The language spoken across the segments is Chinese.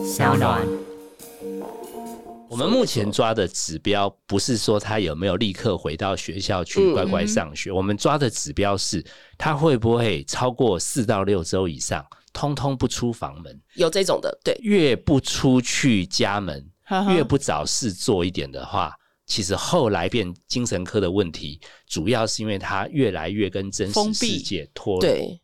小暖。我们目前抓的指标不是说他有没有立刻回到学校去乖乖上学，嗯、我们抓的指标是他会不会超过四到六周以上，通通不出房门。有这种的，对，越不出去家门，越不找事做一点的话。其实后来变精神科的问题，主要是因为他越来越跟真实世界脱离。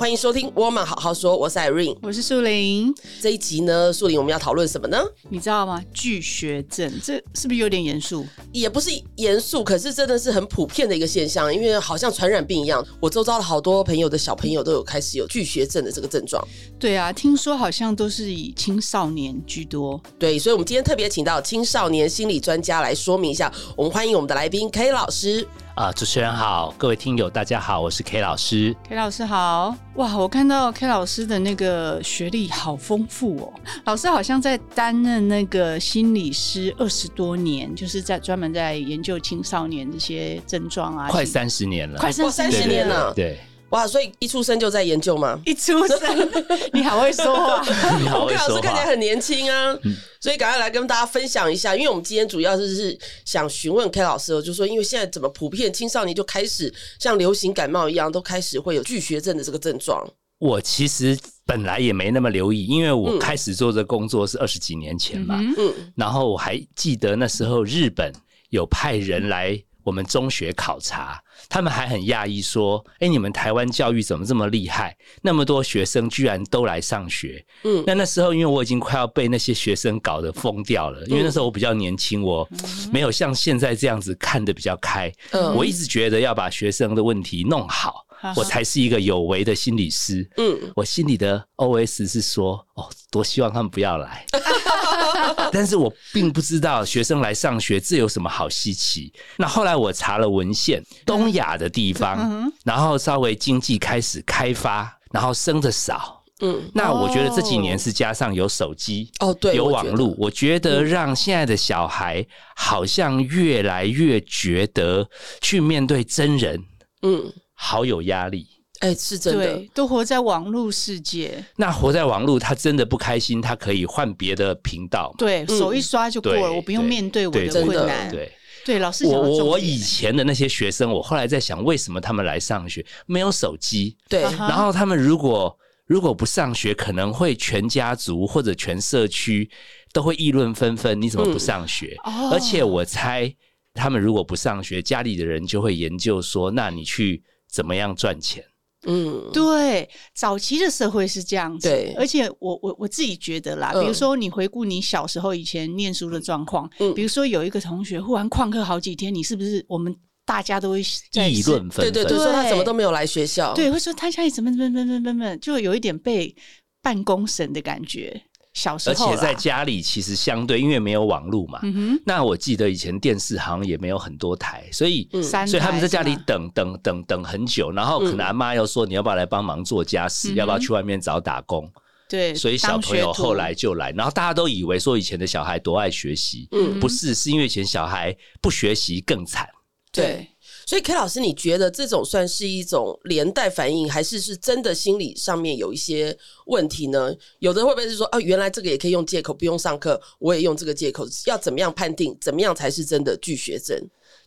欢迎收听《我们好好说》，我是 Irene，我是树林。这一集呢，树林我们要讨论什么呢？你知道吗？拒学症，这是不是有点严肃？也不是严肃，可是真的是很普遍的一个现象，因为好像传染病一样。我周遭的好多朋友的小朋友都有开始有拒学症的这个症状。对啊，听说好像都是以青少年居多。对，所以我们今天特别请到青少年心理专家来说明一下。我们欢迎我们的来宾 K 老师。啊、呃，主持人好，各位听友大家好，我是 K 老师。K 老师好，哇，我看到 K 老师的那个学历好丰富哦。老师好像在担任那个心理师二十多年，就是在专门在研究青少年这些症状啊，快三十年了，快三十年了，对。哇，所以一出生就在研究吗？一出生，你好会说话，你好会说话。K 老师看起来很年轻啊，嗯、所以赶快来跟大家分享一下，因为我们今天主要就是想询问 K 老师，就是说因为现在怎么普遍青少年就开始像流行感冒一样，都开始会有拒学症的这个症状。我其实本来也没那么留意，因为我开始做这工作是二十几年前嘛，嗯，然后我还记得那时候日本有派人来我们中学考察。他们还很讶异，说：“哎，你们台湾教育怎么这么厉害？那么多学生居然都来上学。”嗯，那那时候因为我已经快要被那些学生搞得疯掉了，因为那时候我比较年轻，我没有像现在这样子看得比较开。嗯，我一直觉得要把学生的问题弄好。我才是一个有为的心理师。嗯，我心里的 OS 是说，哦，多希望他们不要来。但是我并不知道学生来上学这有什么好稀奇。那后来我查了文献，东亚的地方，然后稍微经济开始开发，然后生的少。嗯，那我觉得这几年是加上有手机哦，对，有网络，我觉得让现在的小孩好像越来越觉得去面对真人，嗯。好有压力，哎、欸，是真的，都活在网络世界。那活在网络，他真的不开心，他可以换别的频道，对，手一刷就过了，嗯、我不用面对我的困难。对，对，老师，我我我以前的那些学生，我后来在想，为什么他们来上学没有手机？对，然后他们如果如果不上学，可能会全家族或者全社区都会议论纷纷。你怎么不上学？嗯、而且我猜，他们如果不上学，家里的人就会研究说，那你去。怎么样赚钱？嗯，对，早期的社会是这样子。对，而且我我我自己觉得啦，嗯、比如说你回顾你小时候以前念书的状况，嗯，比如说有一个同学忽然旷课好几天，你是不是我们大家都会议论纷纷？对对对，说他怎么都没有来学校，对，会说他家里怎么怎么怎么怎么怎么，就有一点被办公神的感觉。小时候，而且在家里其实相对，因为没有网络嘛。嗯、那我记得以前电视好像也没有很多台，所以，嗯、所以他们在家里等等等等很久，然后可能阿妈又说，你要不要来帮忙做家事，嗯、要不要去外面找打工？对，所以小朋友后来就来，然后大家都以为说以前的小孩多爱学习，嗯，不是，是因为以前小孩不学习更惨。对。所以 K 老师，你觉得这种算是一种连带反应，还是是真的心理上面有一些问题呢？有的会不会是说，啊，原来这个也可以用借口，不用上课，我也用这个借口，要怎么样判定，怎么样才是真的拒学症？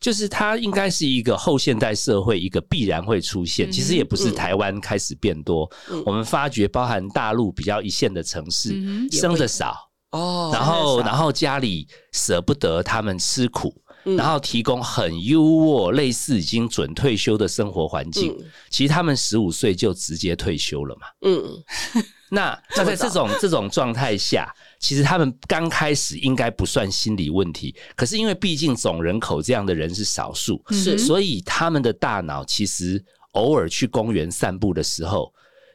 就是它应该是一个后现代社会一个必然会出现，其实也不是台湾开始变多，嗯、我们发觉包含大陆比较一线的城市，嗯、生的少哦，然后然后家里舍不得他们吃苦。然后提供很优渥、类似已经准退休的生活环境，嗯、其实他们十五岁就直接退休了嘛。嗯，那 那在这种这种状态下，其实他们刚开始应该不算心理问题，可是因为毕竟总人口这样的人是少数，是，所以他们的大脑其实偶尔去公园散步的时候。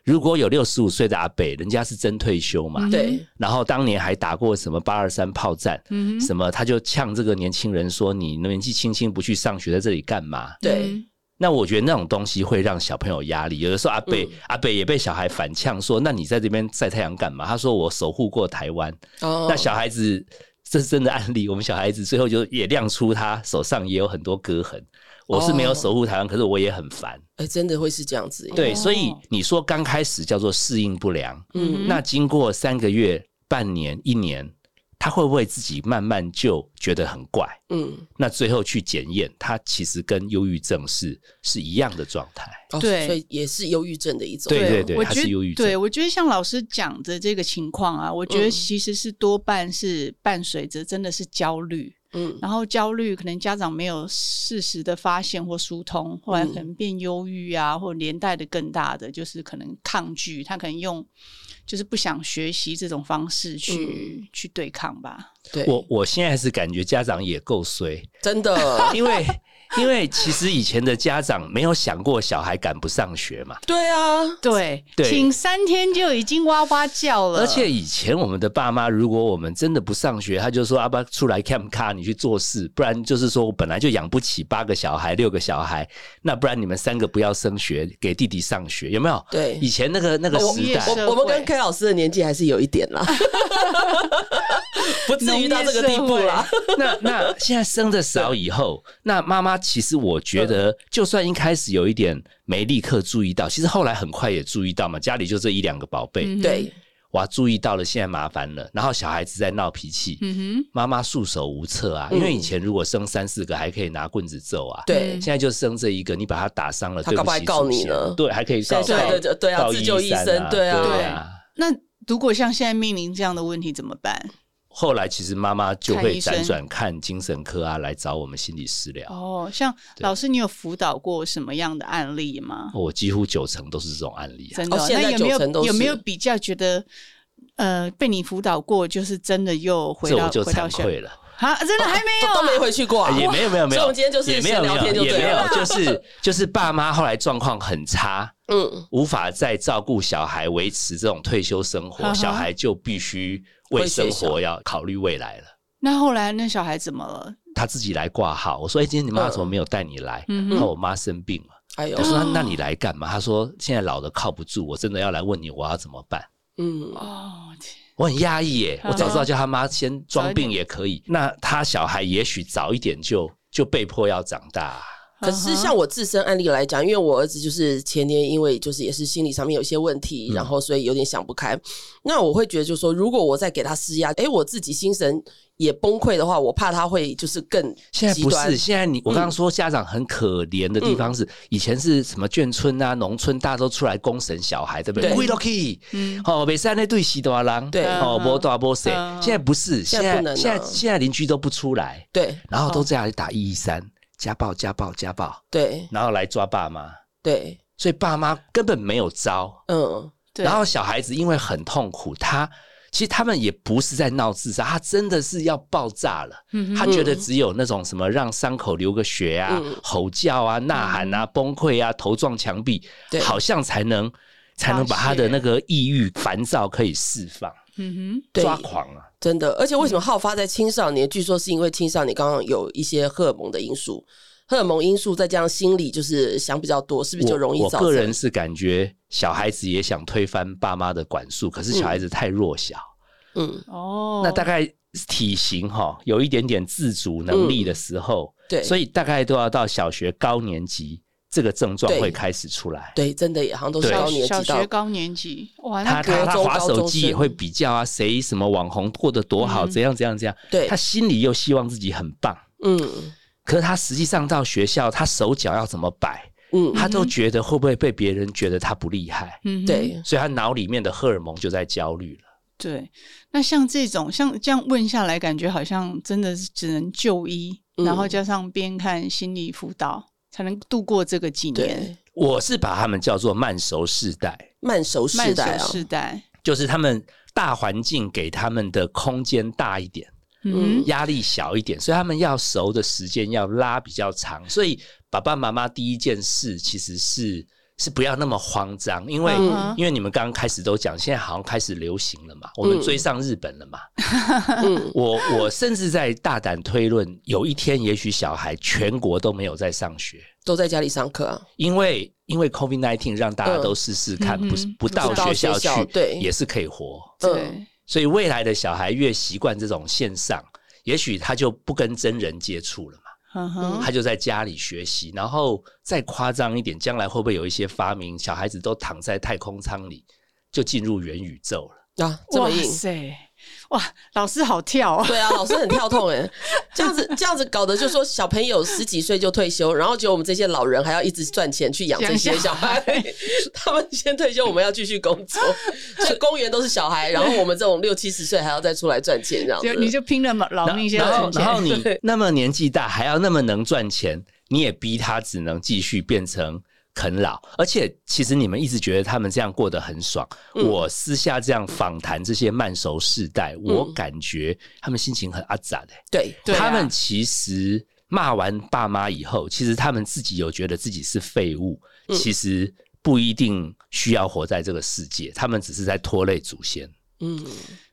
如果有六十五岁的阿北，人家是真退休嘛？对。然后当年还打过什么八二三炮战，嗯、什么他就呛这个年轻人说：“你年纪轻轻不去上学，在这里干嘛？”对。那我觉得那种东西会让小朋友压力。有的时候阿北、嗯、阿北也被小孩反呛说：“那你在这边晒太阳干嘛？”他说：“我守护过台湾。”哦。那小孩子这是真的案例，我们小孩子最后就也亮出他手上也有很多割痕。我是没有守护台湾，可是我也很烦。哎，真的会是这样子。对，所以你说刚开始叫做适应不良，嗯，那经过三个月、半年、一年。他会不会自己慢慢就觉得很怪？嗯，那最后去检验，他其实跟忧郁症是是一样的状态。对，哦，所以也是忧郁症的一种。对对对，他是忧郁症。对，我觉得像老师讲的这个情况啊，我觉得其实是多半是伴随着真的是焦虑。嗯，然后焦虑可能家长没有适时的发现或疏通，后来可能变忧郁啊，或连带的更大的就是可能抗拒，他可能用。就是不想学习这种方式去、嗯、去对抗吧。对，我我现在是感觉家长也够衰，真的，因为。因为其实以前的家长没有想过小孩赶不上学嘛。对啊，对，对，请三天就已经哇哇叫了。而且以前我们的爸妈，如果我们真的不上学，他就说：“阿爸出来 cam 卡，你去做事。”不然就是说我本来就养不起八个小孩、六个小孩，那不然你们三个不要升学，给弟弟上学，有没有？对，以前那个那个时代，我我们跟 K 老师的年纪还是有一点啦，不至于到这个地步啦。那那现在生的少以后，那妈妈其实我觉得。就算一开始有一点没立刻注意到，其实后来很快也注意到嘛。家里就这一两个宝贝，对，哇，注意到了，现在麻烦了。然后小孩子在闹脾气，嗯哼，妈妈束手无策啊。因为以前如果生三四个，还可以拿棍子揍啊，对，现在就生这一个，你把他打伤了，他告不还告你呢？对，还可以告，对对对啊，自救医生，对啊，对啊。那如果像现在面临这样的问题怎么办？后来其实妈妈就会辗转看精神科啊，来找我们心理师聊。哦，像老师，你有辅导过什么样的案例吗？我几乎九成都是这种案例。真的？那有没有有没有比较觉得，呃，被你辅导过，就是真的又回到就惭愧了啊？真的还没有都没回去过，也没有没有没有。我们今天就是也没有聊天，就也没有，就是就是爸妈后来状况很差，嗯，无法再照顾小孩，维持这种退休生活，小孩就必须。为生活要考虑未来了。那后来那小孩怎么了？他自己来挂号。我说：“哎，今天你妈怎么没有带你来？”那我妈生病了。哎呦，我说：“那你来干嘛？”他说：“现在老的靠不住，我真的要来问你，我要怎么办？”嗯，哦，我很压抑耶。我早知道叫他妈先装病也可以。那他小孩也许早一点就就被迫要长大。可是像我自身案例来讲，因为我儿子就是前年因为就是也是心理上面有些问题，嗯、然后所以有点想不开。那我会觉得就是说，如果我再给他施压，哎，我自己心神也崩溃的话，我怕他会就是更现在不是现在你我刚刚说家长很可怜的地方是，嗯、以前是什么眷村啊、农村，大家都出来公审小孩，对不对？对，OK，嗯，好，每三那对西多郎，对，哦，波多波谁？现在不是，现在现在现在邻居都不出来，对，然后都这样打一一三。家暴，家暴，家暴，对，然后来抓爸妈，对，所以爸妈根本没有招，嗯，对，然后小孩子因为很痛苦，他其实他们也不是在闹自杀，他真的是要爆炸了，嗯，他觉得只有那种什么让伤口流个血啊，嗯、吼叫啊，呐喊啊，崩溃啊，头撞墙壁，对，好像才能才能把他的那个抑郁烦躁可以释放。嗯哼，抓狂啊！真的，而且为什么好发在青少年？据说是因为青少年刚刚有一些荷尔蒙的因素，荷尔蒙因素再加上心理就是想比较多，是不是就容易？我个人是感觉小孩子也想推翻爸妈的管束，可是小孩子太弱小。嗯，哦，那大概体型哈有一点点自主能力的时候，对，所以大概都要到小学高年级。这个症状会开始出来，对，真的也好像都是高年级，小学高年级，哇，他他他滑手机也会比较啊，谁什么网红过得多好，怎样怎样怎样，对，他心里又希望自己很棒，嗯，可是他实际上到学校，他手脚要怎么摆，嗯，他都觉得会不会被别人觉得他不厉害，嗯，对，所以他脑里面的荷尔蒙就在焦虑了。对，那像这种像这样问下来，感觉好像真的是只能就医，然后加上边看心理辅导。才能度过这个几年。我是把他们叫做慢熟世代，慢熟世代啊，世代就是他们大环境给他们的空间大一点，嗯，压力小一点，所以他们要熟的时间要拉比较长。所以爸爸妈妈第一件事其实是。是不要那么慌张，因为、嗯、因为你们刚刚开始都讲，现在好像开始流行了嘛，我们追上日本了嘛。嗯、我我甚至在大胆推论，有一天也许小孩全国都没有在上学，都在家里上课啊。因为因为 COVID-19 让大家都试试看，嗯、不是不到学校去，对，也是可以活。对，所以未来的小孩越习惯这种线上，也许他就不跟真人接触了嘛。嗯哼，他就在家里学习，然后再夸张一点，将来会不会有一些发明，小孩子都躺在太空舱里，就进入元宇宙了啊？这么硬？哇，老师好跳啊！对啊，老师很跳痛哎，这样子这样子搞的，就是说小朋友十几岁就退休，然后就我们这些老人还要一直赚钱去养这些小孩。他们先退休，我们要继续工作，所以公园都是小孩，然后我们这种六七十岁还要再出来赚钱，这样子。你就拼了嘛，劳命先然后，然后你那么年纪大，还要那么能赚钱，你也逼他只能继续变成。啃老，而且其实你们一直觉得他们这样过得很爽。嗯、我私下这样访谈这些慢熟世代，嗯、我感觉他们心情很阿杂的。对，他们其实骂完爸妈以后，其实他们自己有觉得自己是废物，嗯、其实不一定需要活在这个世界，他们只是在拖累祖先。嗯，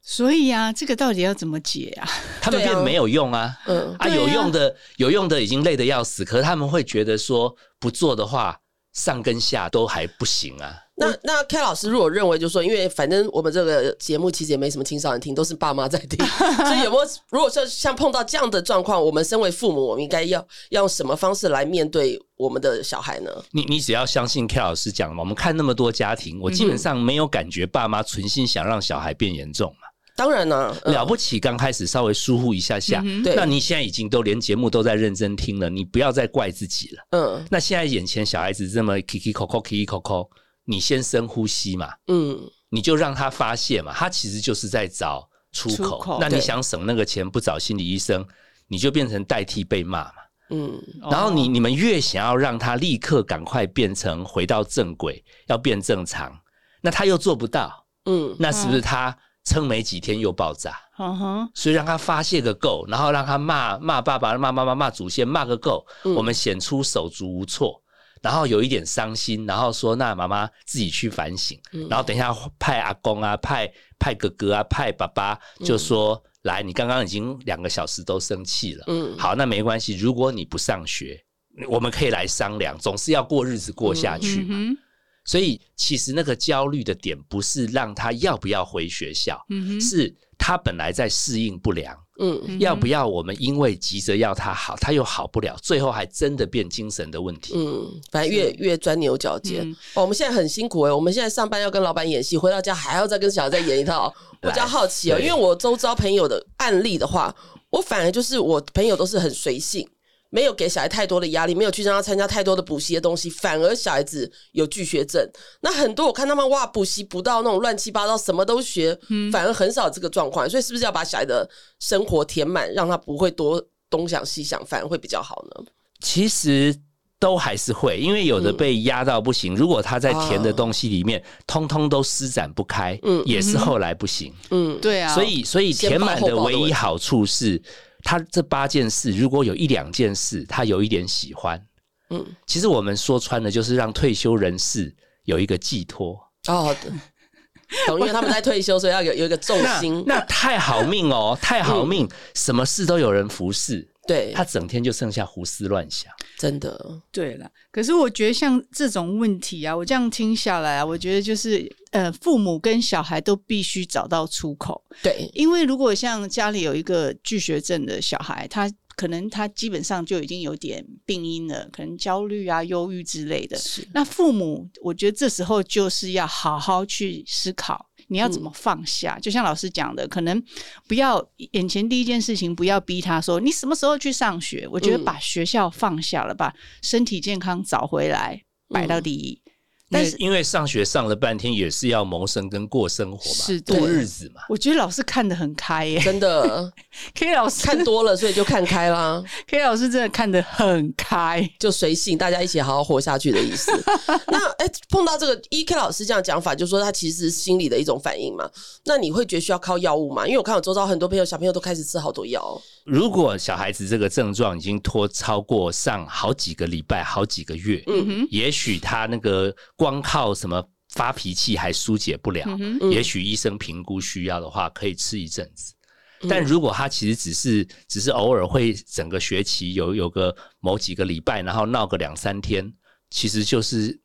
所以啊，这个到底要怎么解啊？他们变没有用啊。嗯啊，有用的有用的已经累得要死，可是他们会觉得说不做的话。上跟下都还不行啊。那那 K 老师如果认为，就是说，因为反正我们这个节目其实也没什么青少年听，都是爸妈在听，所以有没有？如果说像碰到这样的状况，我们身为父母，我们应该要要用什么方式来面对我们的小孩呢？你你只要相信 K 老师讲嘛，我们看那么多家庭，我基本上没有感觉爸妈存心想让小孩变严重嘛。当然了，嗯、了不起，刚开始稍微疏忽一下下，嗯、那你现在已经都连节目都在认真听了，你不要再怪自己了。嗯，那现在眼前小孩子这么 kiki koko kiki koko，你先深呼吸嘛，嗯，你就让他发泄嘛，他其实就是在找出口。出口，那你想省那个钱不找心理医生，你就变成代替被骂嘛，嗯，然后你你们越想要让他立刻赶快变成回到正轨，要变正常，那他又做不到，嗯，那是不是他？撑没几天又爆炸，uh. 所以让他发泄个够，然后让他骂骂爸爸、骂妈妈、骂祖先，骂个够，嗯、我们显出手足无措，然后有一点伤心，然后说那妈妈自己去反省，嗯、然后等一下派阿公啊、派派哥哥啊、派爸爸，就说、嗯、来，你刚刚已经两个小时都生气了，嗯，好，那没关系，如果你不上学，我们可以来商量，总是要过日子过下去嘛。嗯所以，其实那个焦虑的点不是让他要不要回学校，嗯、哼是他本来在适应不良，嗯，要不要我们因为急着要他好，他又好不了，最后还真的变精神的问题。嗯，反正越越钻牛角尖。嗯哦。我们现在很辛苦哎，我们现在上班要跟老板演戏，回到家还要再跟小孩再演一套。我比较好奇哦，因为我周遭朋友的案例的话，我反而就是我朋友都是很随性。没有给小孩太多的压力，没有去让他参加太多的补习的东西，反而小孩子有拒学症。那很多我看他们哇，补习不到那种乱七八糟，什么都学，嗯、反而很少这个状况。所以是不是要把小孩的生活填满，让他不会多东想西想，反而会比较好呢？其实都还是会，因为有的被压到不行。嗯、如果他在填的东西里面，啊、通通都施展不开，嗯，也是后来不行。嗯，对啊。所以，所以填满的唯一好处是。他这八件事，如果有一两件事他有一点喜欢，嗯，其实我们说穿了就是让退休人士有一个寄托哦，懂，因为他们在退休，所以要有有一个重心。那，那太好命哦，太好命，嗯、什么事都有人服侍。对，他整天就剩下胡思乱想，真的。对了，可是我觉得像这种问题啊，我这样听下来啊，我觉得就是呃，父母跟小孩都必须找到出口。对，因为如果像家里有一个拒学症的小孩，他可能他基本上就已经有点病因了，可能焦虑啊、忧郁之类的。是，那父母我觉得这时候就是要好好去思考。你要怎么放下？嗯、就像老师讲的，可能不要眼前第一件事情，不要逼他说你什么时候去上学。我觉得把学校放下了，把身体健康找回来，摆到第一。嗯但是因为上学上了半天，也是要谋生跟过生活嘛，是度日子嘛。我觉得老师看得很开耶，真的。K 老师看多了，所以就看开啦。K 老师真的看得很开，就随性，大家一起好好活下去的意思。那哎、欸，碰到这个 E.K 老师这样讲法，就说他其实是心理的一种反应嘛。那你会觉得需要靠药物吗？因为我看我周遭很多朋友，小朋友都开始吃好多药。如果小孩子这个症状已经拖超过上好几个礼拜、好几个月，嗯哼，也许他那个光靠什么发脾气还疏解不了，也许医生评估需要的话，可以吃一阵子。嗯，但如果他其实只是只是偶尔会整个学期有有个某几个礼拜，然后闹个两三天，其实就是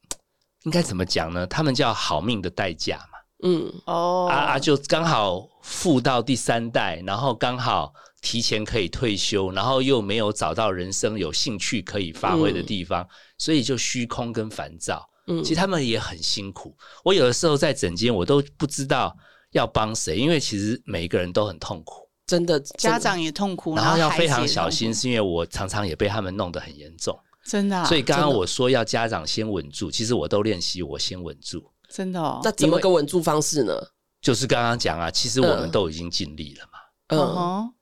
应该怎么讲呢？他们叫好命的代价嘛。嗯，哦，啊啊，就刚好富到第三代，然后刚好提前可以退休，然后又没有找到人生有兴趣可以发挥的地方，嗯、所以就虚空跟烦躁。嗯，其实他们也很辛苦。我有的时候在诊间，我都不知道要帮谁，因为其实每一个人都很痛苦，真的，家长也痛苦，然后要非常小心，是因为我常常也被他们弄得很严重。真的、啊，所以刚刚我说要家长先稳住，其实我都练习我先稳住。真的哦，那怎么个稳住方式呢？就是刚刚讲啊，其实我们都已经尽力了嘛。嗯，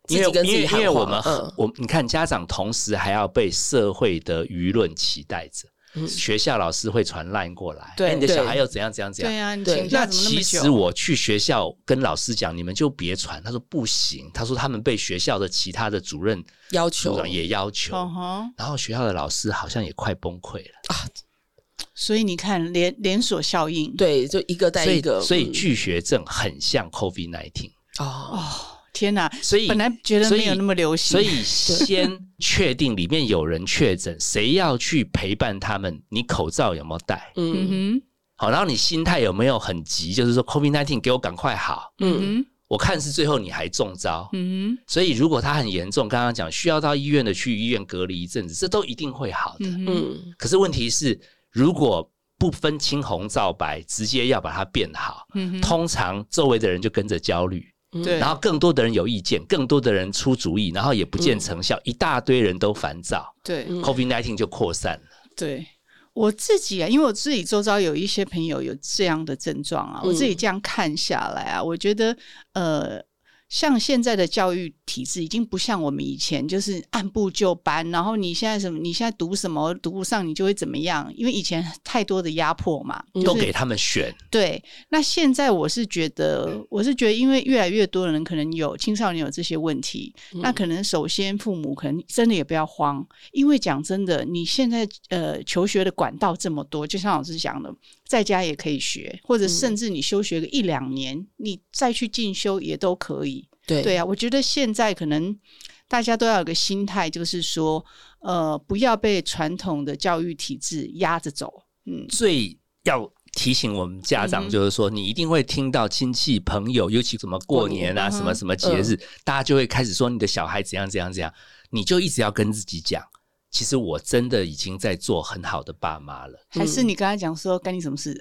因为因为因为我们我你看家长同时还要被社会的舆论期待着，学校老师会传 line 过来，对你的小孩又怎样怎样怎样。对啊，那其实我去学校跟老师讲，你们就别传。他说不行，他说他们被学校的其他的主任要求。也要求，然后学校的老师好像也快崩溃了。啊。所以你看连连锁效应，对，就一个带一个，所以，所以拒学症很像 COVID nineteen 哦，天哪！所以本来觉得没有那么流行，所以，所以先确定里面有人确诊，谁要去陪伴他们？你口罩有没有戴？嗯哼，好，然后你心态有没有很急？就是说 COVID nineteen 给我赶快好，嗯哼，我看是最后你还中招，嗯哼，所以如果他很严重，刚刚讲需要到医院的，去医院隔离一阵子，这都一定会好的，嗯，可是问题是。如果不分青红皂白，直接要把它变好，嗯、哼通常周围的人就跟着焦虑，对，然后更多的人有意见，更多的人出主意，然后也不见成效，嗯、一大堆人都烦躁，对，COVID nineteen 就扩散了。对。我自己啊，因为我自己周遭有一些朋友有这样的症状啊，嗯、我自己这样看下来啊，我觉得呃。像现在的教育体制已经不像我们以前，就是按部就班。然后你现在什么？你现在读什么读不上，你就会怎么样？因为以前太多的压迫嘛，就是、都给他们选。对，那现在我是觉得，我是觉得，因为越来越多的人可能有青少年有这些问题，嗯、那可能首先父母可能真的也不要慌，因为讲真的，你现在呃求学的管道这么多，就像老师讲的。在家也可以学，或者甚至你休学个一两年，嗯、你再去进修也都可以。对对啊，我觉得现在可能大家都要有个心态，就是说，呃，不要被传统的教育体制压着走。嗯，最要提醒我们家长，就是说，你一定会听到亲戚朋友，尤其什么过年啊，什么什么节日，嗯、大家就会开始说你的小孩怎样怎样怎样，你就一直要跟自己讲。其实我真的已经在做很好的爸妈了，还是你跟他讲说干你什么事？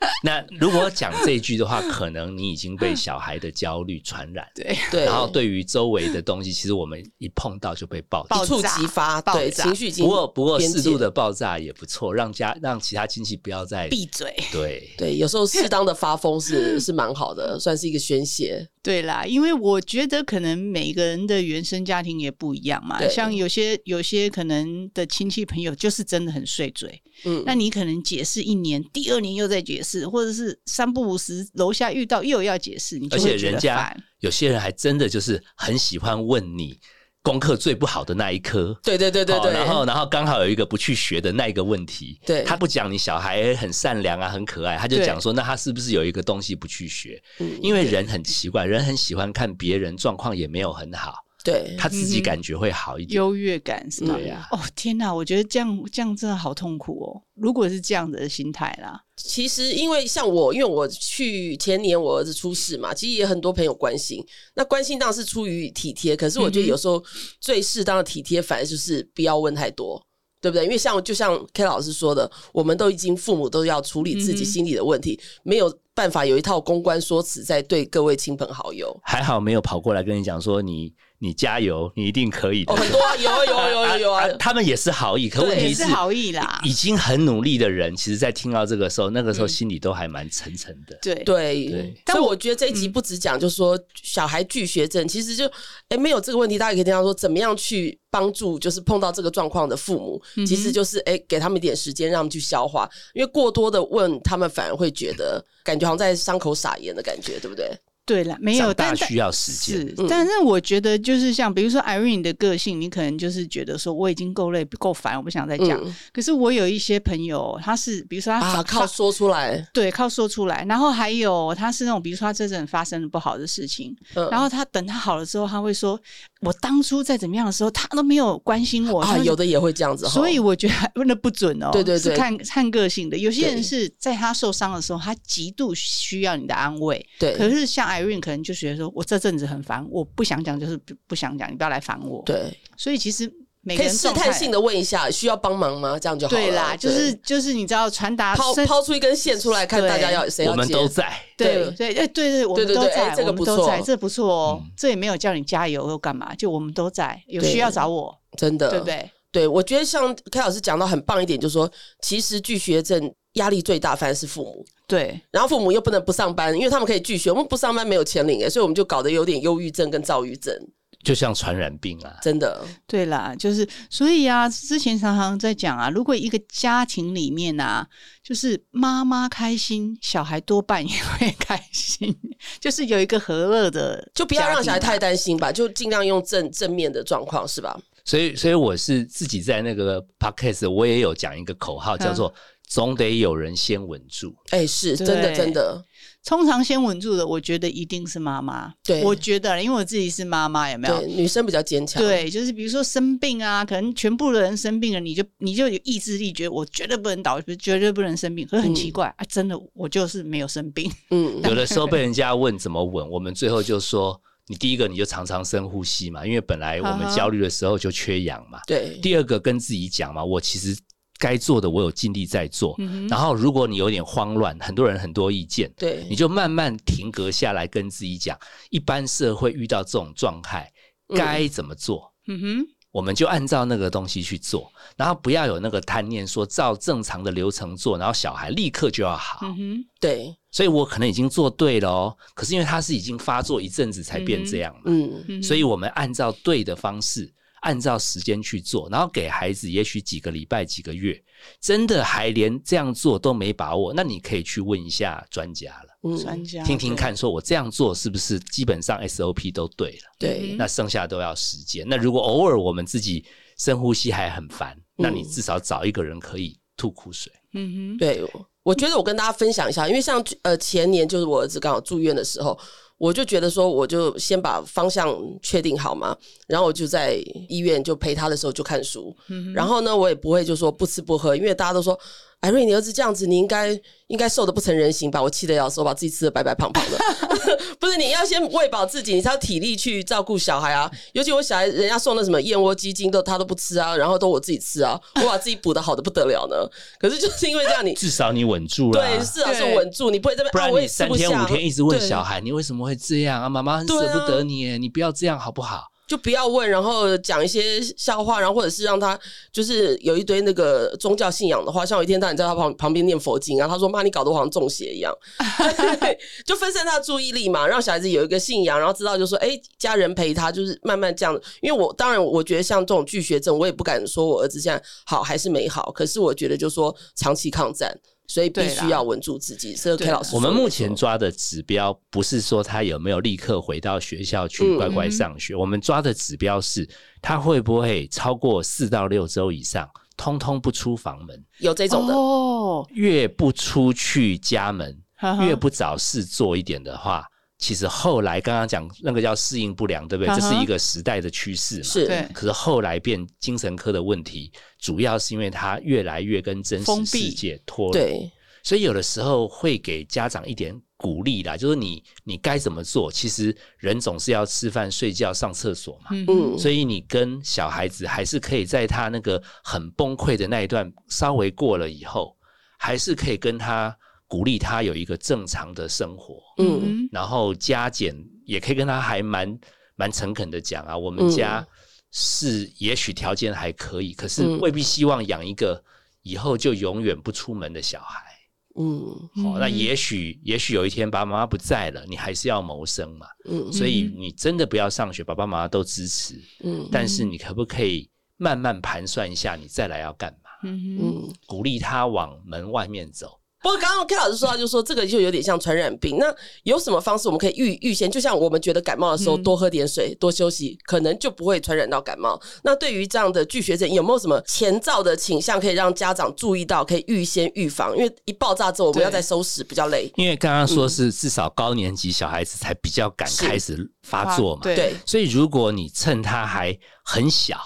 那如果讲这一句的话，可能你已经被小孩的焦虑传染。对。对，然后对于周围的东西，其实我们一碰到就被爆一触即发，对情绪。不过不过适度的爆炸也不错，让家让其他亲戚不要再闭嘴。对。对，有时候适当的发疯是 是蛮好的，算是一个宣泄。对啦，因为我觉得可能每个人的原生家庭也不一样嘛，对。像有些有些可能的亲戚朋友就是真的很碎嘴，嗯，那你可能解释一年，第二年又在解释，或者是三不五时楼下遇到又要解释。而且人家有些人还真的就是很喜欢问你。功课最不好的那一科，对对对对对，然后然后刚好有一个不去学的那一个问题，对，他不讲你小孩很善良啊，很可爱，他就讲说，那他是不是有一个东西不去学？因为人很奇怪，人很喜欢看别人状况也没有很好。对，他自己感觉会好一点，优越感是吗？对呀。哦天哪，我觉得这样这样真的好痛苦哦。如果是这样子的心态啦，其实因为像我，因为我去前年我儿子出事嘛，其实也很多朋友关心。那关心当然是出于体贴，可是我觉得有时候最适当的体贴，反而就是不要问太多，对不对？因为像就像 K 老师说的，我们都已经父母都要处理自己心里的问题，没有办法有一套公关说辞在对各位亲朋好友。还好没有跑过来跟你讲说你。你加油，你一定可以的。哦，很多啊，有 啊，有啊，有啊，有啊。他们也是好意，可问题是好意啦。已经很努力的人，其实，在听到这个时候，那个时候心里都还蛮沉沉的。对对。但我觉得这一集不只讲，就是说小孩拒学症，其实就哎没有这个问题，大家可以听到说怎么样去帮助，就是碰到这个状况的父母，其实就是哎给他们一点时间，让他们去消化。因为过多的问他们，反而会觉得感觉好像在伤口撒盐的感觉，对不对？对了，没有，但需要时间。是，但是我觉得就是像比如说 Irene 的个性，你可能就是觉得说我已经够累、够烦，我不想再讲。嗯、可是我有一些朋友，他是比如说他、啊、靠说出来，对，靠说出来。然后还有他是那种，比如说他这阵发生了不好的事情，嗯、然后他等他好了之后，他会说。我当初在怎么样的时候，他都没有关心我。啊，有的也会这样子，所以我觉得问的不准哦。对对对，是看看个性的。有些人是在他受伤的时候，他极度需要你的安慰。对。可是像 Irene 可能就觉得说，我这阵子很烦，我不想讲，就是不想讲，你不要来烦我。对。所以其实。可以试探性的问一下，需要帮忙吗？这样就好了。对啦，就是就是，你知道传达抛抛出一根线出来，看大家要谁要接。我们都在。对对对对，我们都在，这个不错，这不错哦。这也没有叫你加油又干嘛，就我们都在，有需要找我。真的，对不对？对，我觉得像 K 老师讲到很棒一点，就是说，其实拒学症压力最大反而是父母。对，然后父母又不能不上班，因为他们可以拒学，我们不上班没有钱领，所以我们就搞得有点忧郁症跟躁郁症。就像传染病啊，真的。对啦，就是所以啊，之前常常在讲啊，如果一个家庭里面啊，就是妈妈开心，小孩多半也会开心，就是有一个和乐的，就不要让小孩太担心吧，就尽量用正正面的状况，是吧？所以，所以我是自己在那个 podcast，我也有讲一个口号，叫做“总得有人先稳住”。哎、欸，是真的，真的。通常先稳住的，我觉得一定是妈妈。对，我觉得，因为我自己是妈妈，有没有？女生比较坚强。对，就是比如说生病啊，可能全部的人生病了，你就你就有意志力，觉得我绝对不能倒，绝对不能生病。可是很奇怪、嗯、啊，真的，我就是没有生病。嗯，有的时候被人家问怎么稳，我们最后就说，你第一个你就常常深呼吸嘛，因为本来我们 焦虑的时候就缺氧嘛。对。第二个跟自己讲嘛，我其实。该做的我有尽力在做，嗯、然后如果你有点慌乱，很多人很多意见，对，你就慢慢停格下来，跟自己讲，一般社会遇到这种状态该怎么做，嗯哼，我们就按照那个东西去做，然后不要有那个贪念，说照正常的流程做，然后小孩立刻就要好，嗯哼，对，所以我可能已经做对了哦，可是因为他是已经发作一阵子才变这样嘛，嗯。哼，所以我们按照对的方式。按照时间去做，然后给孩子也许几个礼拜、几个月，真的还连这样做都没把握，那你可以去问一下专家了。嗯，专家听听看，说我这样做是不是基本上 SOP 都对了？对，那剩下都要时间。那如果偶尔我们自己深呼吸还很烦，嗯、那你至少找一个人可以吐苦水。嗯哼，对，我觉得我跟大家分享一下，因为像呃前年就是我儿子刚好住院的时候。我就觉得说，我就先把方向确定好嘛，然后我就在医院就陪他的时候就看书，嗯、然后呢，我也不会就说不吃不喝，因为大家都说。艾瑞，你儿子这样子，你应该应该瘦的不成人形吧？我气得要死，我把自己吃的白白胖胖的。不是，你要先喂饱自己，你才有体力去照顾小孩啊。尤其我小孩，人家送的什么燕窝鸡精都他都不吃啊，然后都我自己吃啊，我把自己补的好的不得了呢。可是就是因为这样你，你至少你稳住了。对，是啊，是稳住，你不会这边。不然你三天五天一直问小孩，你为什么会这样啊？妈妈很舍不得你，你不要这样好不好？就不要问，然后讲一些笑话，然后或者是让他就是有一堆那个宗教信仰的话，像有一天他你在他旁旁边念佛经啊，他说妈，你搞得我好像中邪一样，就分散他的注意力嘛，让小孩子有一个信仰，然后知道就说，哎，家人陪他，就是慢慢这样。因为我当然我觉得像这种拒学症，我也不敢说我儿子现在好还是没好，可是我觉得就说长期抗战。所以必须要稳住自己。是 K 老师，我们目前抓的指标不是说他有没有立刻回到学校去乖乖上学，我们抓的指标是他会不会超过四到六周以上，通通不出房门。有这种的哦，越不出去家门，越不找事做一点的话。其实后来刚刚讲那个叫适应不良，对不对？这是一个时代的趋势嘛。是。可是后来变精神科的问题，主要是因为他越来越跟真实世界脱离。对。所以有的时候会给家长一点鼓励啦，就是你你该怎么做？其实人总是要吃饭、睡觉、上厕所嘛。嗯。所以你跟小孩子还是可以在他那个很崩溃的那一段稍微过了以后，还是可以跟他。鼓励他有一个正常的生活，嗯，然后加减也可以跟他还蛮蛮诚恳的讲啊，我们家是也许条件还可以，可是未必希望养一个以后就永远不出门的小孩，嗯，好，那也许也许有一天爸爸妈妈不在了，你还是要谋生嘛，嗯，所以你真的不要上学，爸爸妈妈都支持，嗯，但是你可不可以慢慢盘算一下，你再来要干嘛？嗯，鼓励他往门外面走。不过刚刚 K 老师说到，就说这个就有点像传染病。那有什么方式我们可以预预先？就像我们觉得感冒的时候，多喝点水，多休息，可能就不会传染到感冒。那对于这样的拒学症，有没有什么前兆的倾向，可以让家长注意到，可以预先预防？因为一爆炸之后，我们要再收拾，比较累。因为刚刚说是至少高年级小孩子才比较敢开始发作嘛，对。所以如果你趁他还很小。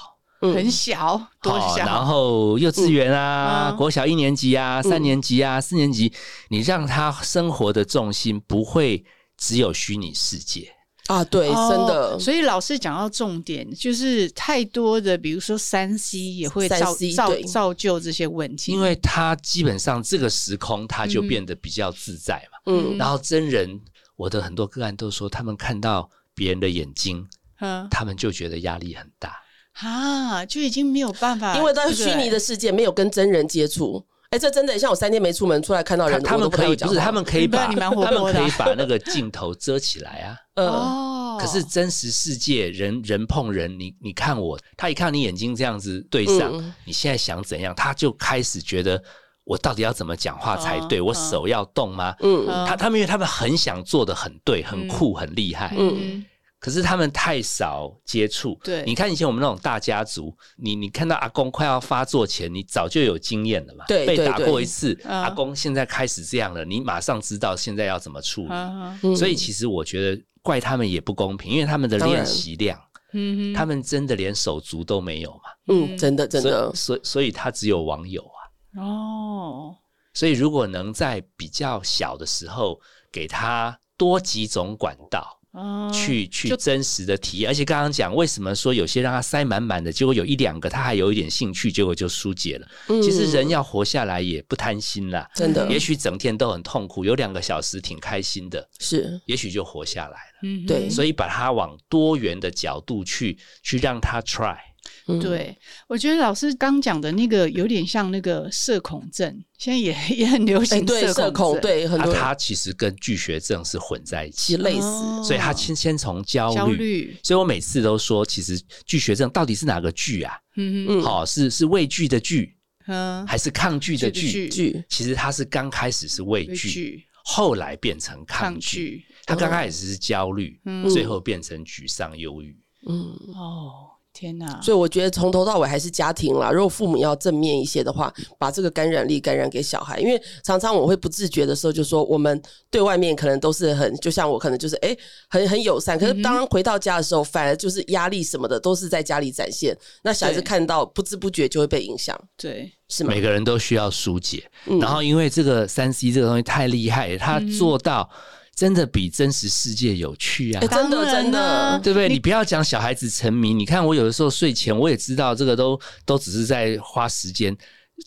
很小，多小？然后幼稚园啊，嗯、国小一年级啊，三年级啊，嗯、四年级，你让他生活的重心不会只有虚拟世界啊，对，真的。所以老师讲到重点，就是太多的，比如说三 C 也会造造造就这些问题，因为他基本上这个时空他就变得比较自在嘛。嗯，然后真人，我的很多个案都说，他们看到别人的眼睛，嗯，他们就觉得压力很大。啊，就已经没有办法，因为在虚拟的世界没有跟真人接触。哎、欸，这真的像我三天没出门，出来看到人，他们可以不，是他们可以把他们可以把那个镜头遮起来啊。哦，可是真实世界人人碰人，你你看我，他一看你眼睛这样子对上，嗯、你现在想怎样，他就开始觉得我到底要怎么讲话才对？哦、我手要动吗？嗯，他他们因为他们很想做的很对，很酷，很厉害。嗯。嗯可是他们太少接触，对，你看以前我们那种大家族，你你看到阿公快要发作前，你早就有经验了嘛，对，被打过一次，阿公现在开始这样了，你马上知道现在要怎么处理。所以其实我觉得怪他们也不公平，因为他们的练习量，嗯，他们真的连手足都没有嘛，嗯，真的真的，所以所以他只有网友啊，哦，所以如果能在比较小的时候给他多几种管道。去去真实的体验，而且刚刚讲为什么说有些让他塞满满的，结果有一两个他还有一点兴趣，结果就疏解了。嗯、其实人要活下来也不贪心啦，真的。也许整天都很痛苦，有两个小时挺开心的，是，也许就活下来了。嗯，对。所以把它往多元的角度去去让他 try。嗯、对，我觉得老师刚讲的那个有点像那个社恐症，现在也也很流行社恐症。欸、对，社恐，对，很多人。他其实跟惧学症是混在一起，类似。所以他先先从焦虑，焦虑。所以我每次都说，其实惧学症到底是哪个惧啊？嗯嗯，好，是是畏惧的惧，嗯，还是抗拒的惧？惧。其实他是刚开始是畏惧，后来变成抗拒。他刚开始是焦虑，最后变成沮丧、忧郁。嗯，哦。天呐！所以我觉得从头到尾还是家庭啦。如果父母要正面一些的话，把这个感染力感染给小孩，因为常常我会不自觉的时候就说，我们对外面可能都是很，就像我可能就是哎、欸，很很友善。可是当回到家的时候，反而就是压力什么的都是在家里展现。那小孩子看到，不知不觉就会被影响。对，是吗？每个人都需要疏解。嗯、然后因为这个三 C 这个东西太厉害，他做到。真的比真实世界有趣啊！欸、真的真的，对不对？你，你不要讲小孩子沉迷，你看我有的时候睡前，我也知道这个都都只是在花时间。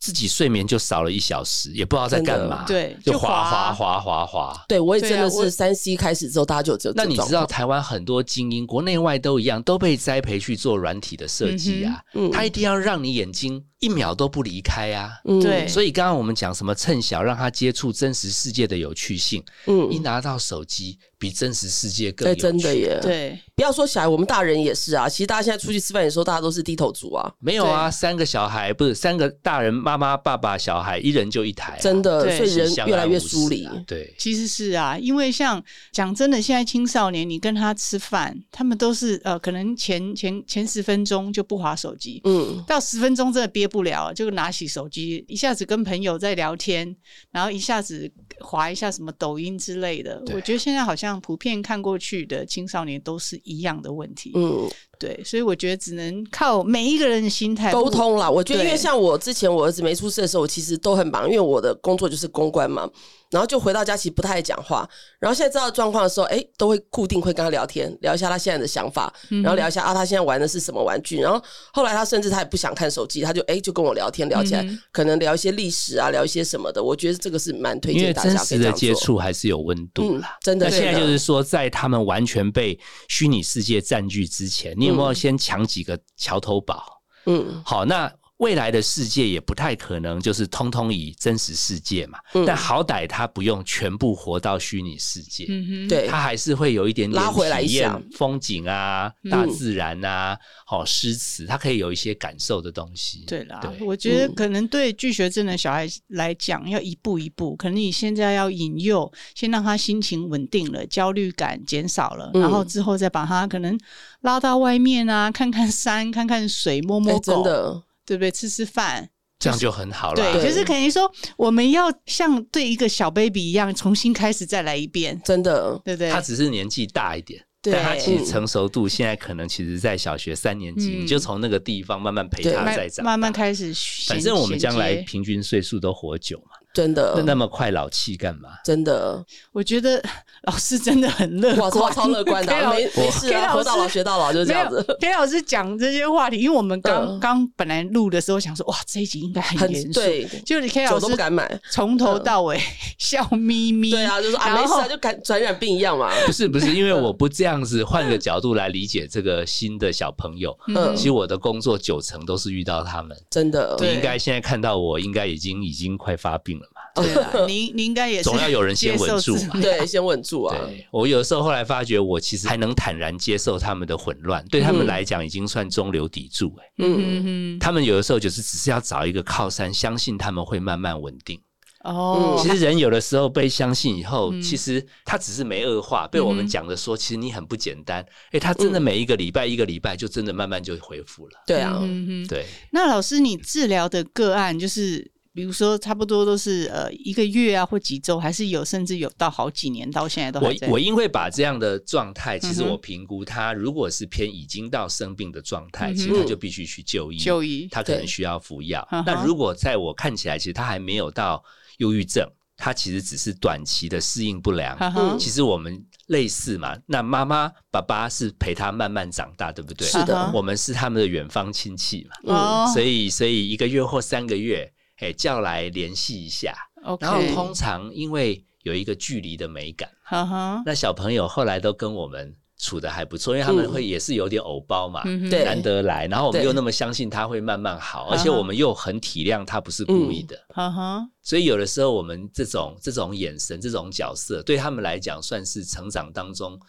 自己睡眠就少了一小时，也不知道在干嘛，对，就滑滑滑滑滑。对，我也真的是三 C 开始之后，大家就就那你知道台湾很多精英，国内外都一样，都被栽培去做软体的设计啊。嗯，他一定要让你眼睛一秒都不离开啊。嗯，对。所以刚刚我们讲什么趁小让他接触真实世界的有趣性，嗯，一拿到手机比真实世界更有趣。真的耶。对，不要说小孩，我们大人也是啊。其实大家现在出去吃饭的时候，大家都是低头族啊。没有啊，三个小孩不是三个大人，妈妈、爸爸。小孩一人就一台，真的，所以人越来越疏离。对，其实是啊，因为像讲真的，现在青少年，你跟他吃饭，他们都是呃，可能前前前十分钟就不划手机，嗯，到十分钟真的憋不了，就拿起手机，一下子跟朋友在聊天，然后一下子划一下什么抖音之类的。我觉得现在好像普遍看过去的青少年都是一样的问题，嗯。对，所以我觉得只能靠每一个人的心态沟通啦。我觉得，因为像我之前我儿子没出事的时候，我其实都很忙，因为我的工作就是公关嘛。然后就回到家，其实不太爱讲话。然后现在知道状况的时候，哎，都会固定会跟他聊天，聊一下他现在的想法，然后聊一下啊，他现在玩的是什么玩具。然后后来他甚至他也不想看手机，他就哎就跟我聊天聊起来，可能聊一些历史啊，聊一些什么的。我觉得这个是蛮推荐大家可以这样做。真实的接触还是有温度啦，真的。那现在就是说，在他们完全被虚拟世界占据之前，你有没有先抢几个桥头堡？嗯，好，那。未来的世界也不太可能就是通通以真实世界嘛，嗯、但好歹他不用全部活到虚拟世界，对，他还是会有一点点拉回来一下风景啊、大自然啊、好诗词，他可以有一些感受的东西。对啦，对我觉得可能对拒学症的小孩来讲，要一步一步，可能你现在要引诱，先让他心情稳定了，焦虑感减少了，嗯、然后之后再把他可能拉到外面啊，看看山，看看水，摸摸狗。欸，真的。对不对？吃吃饭，这样就很好了。对，就是肯定说，我们要像对一个小 baby 一样，重新开始再来一遍。真的，对不对？他只是年纪大一点。但他其实成熟度现在可能其实，在小学三年级，你就从那个地方慢慢陪他再长，慢慢开始。反正我们将来平均岁数都活久嘛，真的。那么快老气干嘛？真的，我觉得 老师真的很乐观，超乐 观的。没没事啊，活到老学到老就是这样子。给老师讲这些话题，因为我们刚刚本来录的时候想说，哇，这一集应该很严肃，对，就你 K 老师都不敢买，从头到尾 笑眯眯。对啊，就说啊，没事啊，就感传染病一样嘛。不是不是，因为我不这样子，换个角。度来理解这个新的小朋友，嗯，其实我的工作九成都是遇到他们，真的。你应该现在看到我，应该已经已经快发病了嘛？对啊，你你应该也是总要有人先稳住嘛？对，先稳住啊。对，我有时候后来发觉，我其实还能坦然接受他们的混乱，对他们来讲已经算中流砥柱。哎，嗯嗯，他们有的时候就是只是要找一个靠山，相信他们会慢慢稳定。哦，其实人有的时候被相信以后，嗯、其实他只是没恶化，被我们讲的说，其实你很不简单。哎、欸，他真的每一个礼拜、嗯、一个礼拜就真的慢慢就恢复了。对啊，嗯、对。那老师，你治疗的个案，就是比如说差不多都是呃一个月啊，或几周，还是有甚至有到好几年，到现在都还在。我我因为把这样的状态，其实我评估他如果是偏已经到生病的状态，嗯、其实他就必须去就医。就医，他可能需要服药。那如果在我看起来，其实他还没有到。忧郁症，他其实只是短期的适应不良。嗯、其实我们类似嘛，那妈妈、爸爸是陪他慢慢长大，对不对？是的，我们是他们的远方亲戚嘛。嗯，所以所以一个月或三个月，哎，叫来联系一下。然后通常因为有一个距离的美感，嗯、那小朋友后来都跟我们。处的还不错，因为他们会也是有点偶包嘛，嗯、难得来，然后我们又那么相信他会慢慢好，而且我们又很体谅他不是故意的，嗯、所以有的时候我们这种这种眼神、这种角色，对他们来讲算是成长当中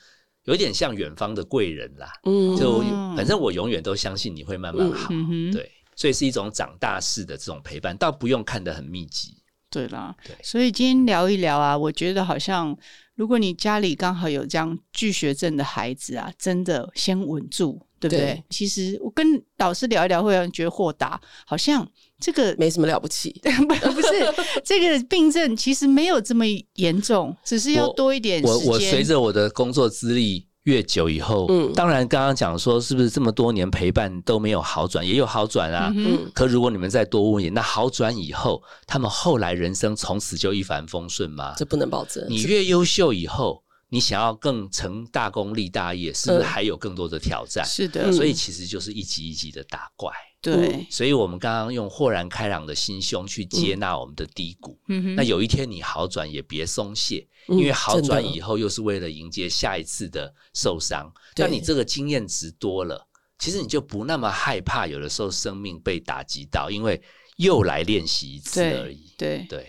有点像远方的贵人啦。嗯，就反正我永远都相信你会慢慢好，嗯、对，所以是一种长大式的这种陪伴，倒不用看得很密集。对啦，对，所以今天聊一聊啊，我觉得好像。如果你家里刚好有这样拒学症的孩子啊，真的先稳住，对不对？对，其实我跟老师聊一聊，会让人觉得豁达，好像这个没什么了不起。不 不是这个病症其实没有这么严重，只是要多一点时间。我我，我随着我的工作资历。越久以后，嗯，当然刚刚讲说是不是这么多年陪伴都没有好转，也有好转啊。嗯，可如果你们再多问一点，那好转以后，他们后来人生从此就一帆风顺吗？这不能保证。你越优秀以后，你想要更成大功立大业，是不是还有更多的挑战？是的，所以其实就是一级一级的打怪。对，所以我们刚刚用豁然开朗的心胸去接纳我们的低谷。嗯，那有一天你好转，也别松懈。因为好转以后，又是为了迎接下一次的受伤。那你这个经验值多了，其实你就不那么害怕，有的时候生命被打击到，因为又来练习一次而已。对对对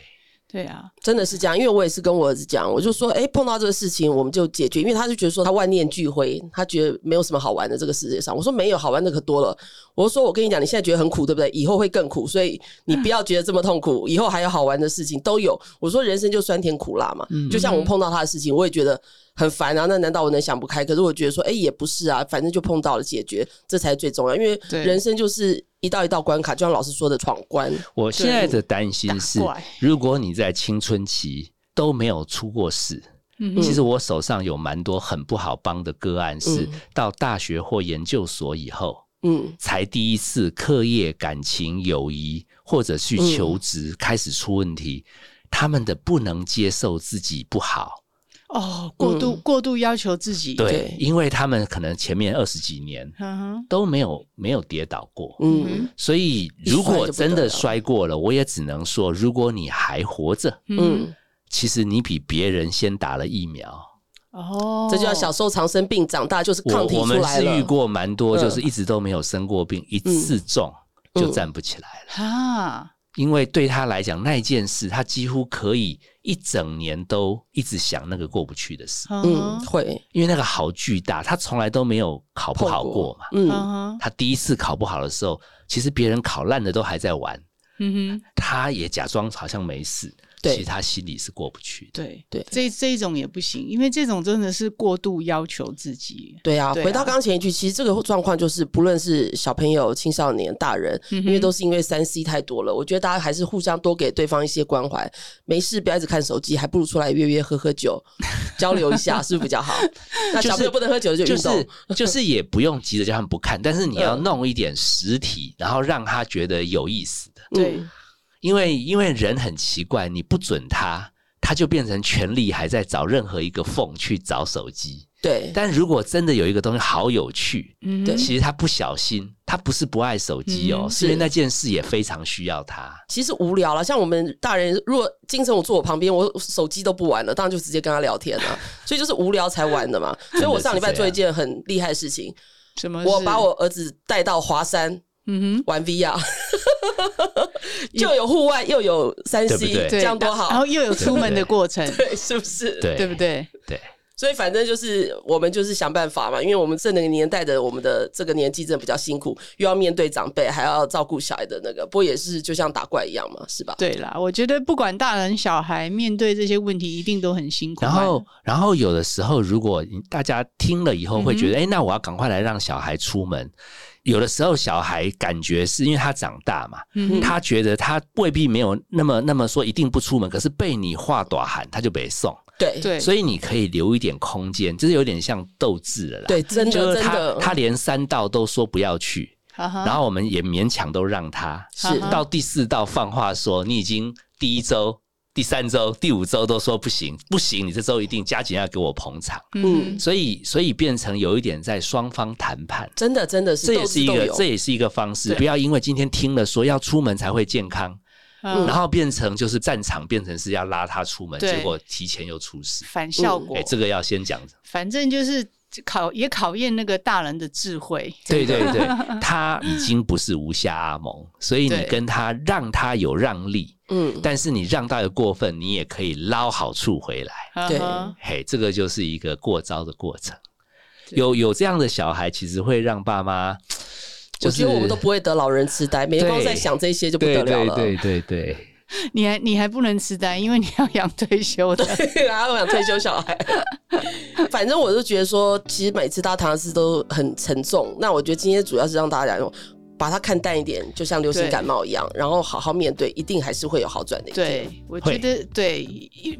啊，真的是这样。因为我也是跟我儿子讲，我就说，哎，碰到这个事情我们就解决。因为他就觉得说他万念俱灰，他觉得没有什么好玩的这个世界上。我说没有好玩的可多了。我说我跟你讲，你现在觉得很苦，对不对？以后会更苦，所以你不要觉得这么痛苦。以后还有好玩的事情都有。我说人生就酸甜苦辣嘛。就像我碰到他的事情，我也觉得很烦啊。那难道我能想不开？可是我觉得说，哎，也不是啊，反正就碰到了，解决这才最重要。因为人生就是。一道一道关卡，就像老师说的闯关。我现在的担心是，如果你在青春期都没有出过事，嗯、其实我手上有蛮多很不好帮的个案，是到大学或研究所以后，嗯，才第一次课业、感情、友谊或者去求职开始出问题，他们的不能接受自己不好。哦，过度、嗯、过度要求自己，对，对，因为他们可能前面二十几年都没有没有跌倒过，嗯，所以如果真的摔过了，我也只能说，如果你还活着，嗯，其实你比别人先打了疫苗，哦，这就叫小时候常生病，长大就是抗体出来了。我，我们是遇过蛮多，就是一直都没有生过病，嗯、一次中。就站不起来了。哈、嗯，因为对他来讲，那件事他几乎可以一整年都一直想那个过不去的事。嗯，会，因为那个好巨大，他从来都没有考不好过嘛。嗯，他第一次考不好的时候，其实别人考烂的都还在玩。嗯哼，他也假装好像没事。对，其实他心里是过不去的。对对，这这一种也不行，因为这种真的是过度要求自己。对啊，对啊，回到刚刚前一句，其实这个状况就是，不论是小朋友、青少年、大人，嗯、因为都是因为三 C 太多了。我觉得大家还是互相多给对方一些关怀，没事不要一直看手机，还不如出来约约喝喝酒，交流一下，是不是比较好？那小朋友不能喝酒就运动，就是就是也不用急着叫他们不看，但是你要弄一点实体，然后让他觉得有意思的。对。因为因为人很奇怪，你不准他，他就变成权力还在找任何一个缝去找手机。对，但如果真的有一个东西好有趣，嗯，其实他不小心，他不是不爱手机哦，嗯、是因为那件事也非常需要他。其实无聊了，像我们大人，如果金城我坐我旁边，我手机都不玩了，当然就直接跟他聊天了。所以就是无聊才玩的嘛。所以我上礼拜做一件很厉害的事情，什么？我把我儿子带到华山。嗯哼，玩 VR，又 有户外又有三 C，对对，这样多好。然后又有出门的过程，对，是不是？对，对不对？对。所以反正就是我们就是想办法嘛，因为我们这个年代的我们的这个年纪真的比较辛苦，又要面对长辈，还要照顾小孩的那个，不过也是就像打怪一样嘛，是吧？对啦，我觉得不管大人小孩面对这些问题，一定都很辛苦。然后，然后有的时候，如果大家听了以后会觉得，哎、嗯，那我要赶快来让小孩出门。有的时候，小孩感觉是因为他长大嘛，嗯、他觉得他未必没有那么那么说一定不出门，可是被你话短喊，他就被送。对。对，所以你可以留一点空间，就是有点像斗智了啦。对，真的就是他他连三道都说不要去，然后我们也勉强都让他。是。到第四道放话说，你已经第一周。第三周、第五周都说不行，不行，你这周一定加紧要给我捧场。嗯，所以所以变成有一点在双方谈判，真的真的是，这也是一个这也是一个方式，不要因为今天听了说要出门才会健康，嗯、然后变成就是战场变成是要拉他出门，结果提前又出事，反效果。哎、嗯欸，这个要先讲。反正就是。考也考验那个大人的智慧。对对对，他已经不是无下阿蒙，所以你跟他让他有让利，嗯，但是你让到的过分，你也可以捞好处回来。对，嘿，这个就是一个过招的过程。有有这样的小孩，其实会让爸妈，就是，我觉得我们都不会得老人痴呆，每天光在想这些就不得了了。对对对对，对。你还你还不能痴呆，因为你要养退休的，对，啊，我养退休小孩。反正我就觉得说，其实每次大家谈的事都很沉重。那我觉得今天主要是让大家讲。把它看淡一点，就像流行感冒一样，然后好好面对，一定还是会有好转的。对，我觉得对，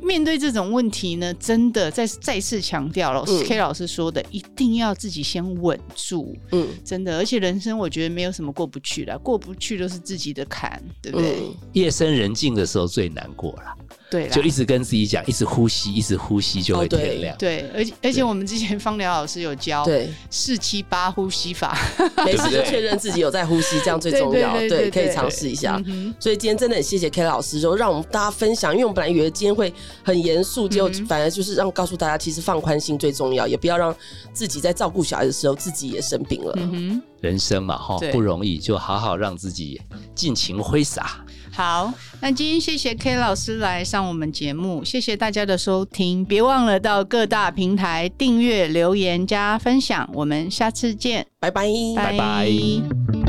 面对这种问题呢，真的再再次强调了，嗯，K 老师说的，一定要自己先稳住。嗯，真的，而且人生我觉得没有什么过不去的，过不去都是自己的坎，对不对？嗯，夜深人静的时候最难过了。对，就一直跟自己讲，一直呼吸，一直呼吸就会天亮。哦、对，对，而且而且我们之前方疗老师有教，对四七八呼吸法，每次就确认自己有在呼吸，这样最重要。对，对，对，对，对，可以尝试一下。嗯、所以今天真的很谢谢 K 老师，就让我们大家分享，因为我们本来以为今天会很严肃，结果反而就是让告诉大家，其实放宽心最重要，也不要让自己在照顾小孩的时候自己也生病了。嗯、人生嘛，哈，不容易，就好好让自己尽情挥洒。好，那今天谢谢 K 老师来上我们节目，谢谢大家的收听，别忘了到各大平台订阅、留言、加分享，我们下次见，拜拜，拜拜。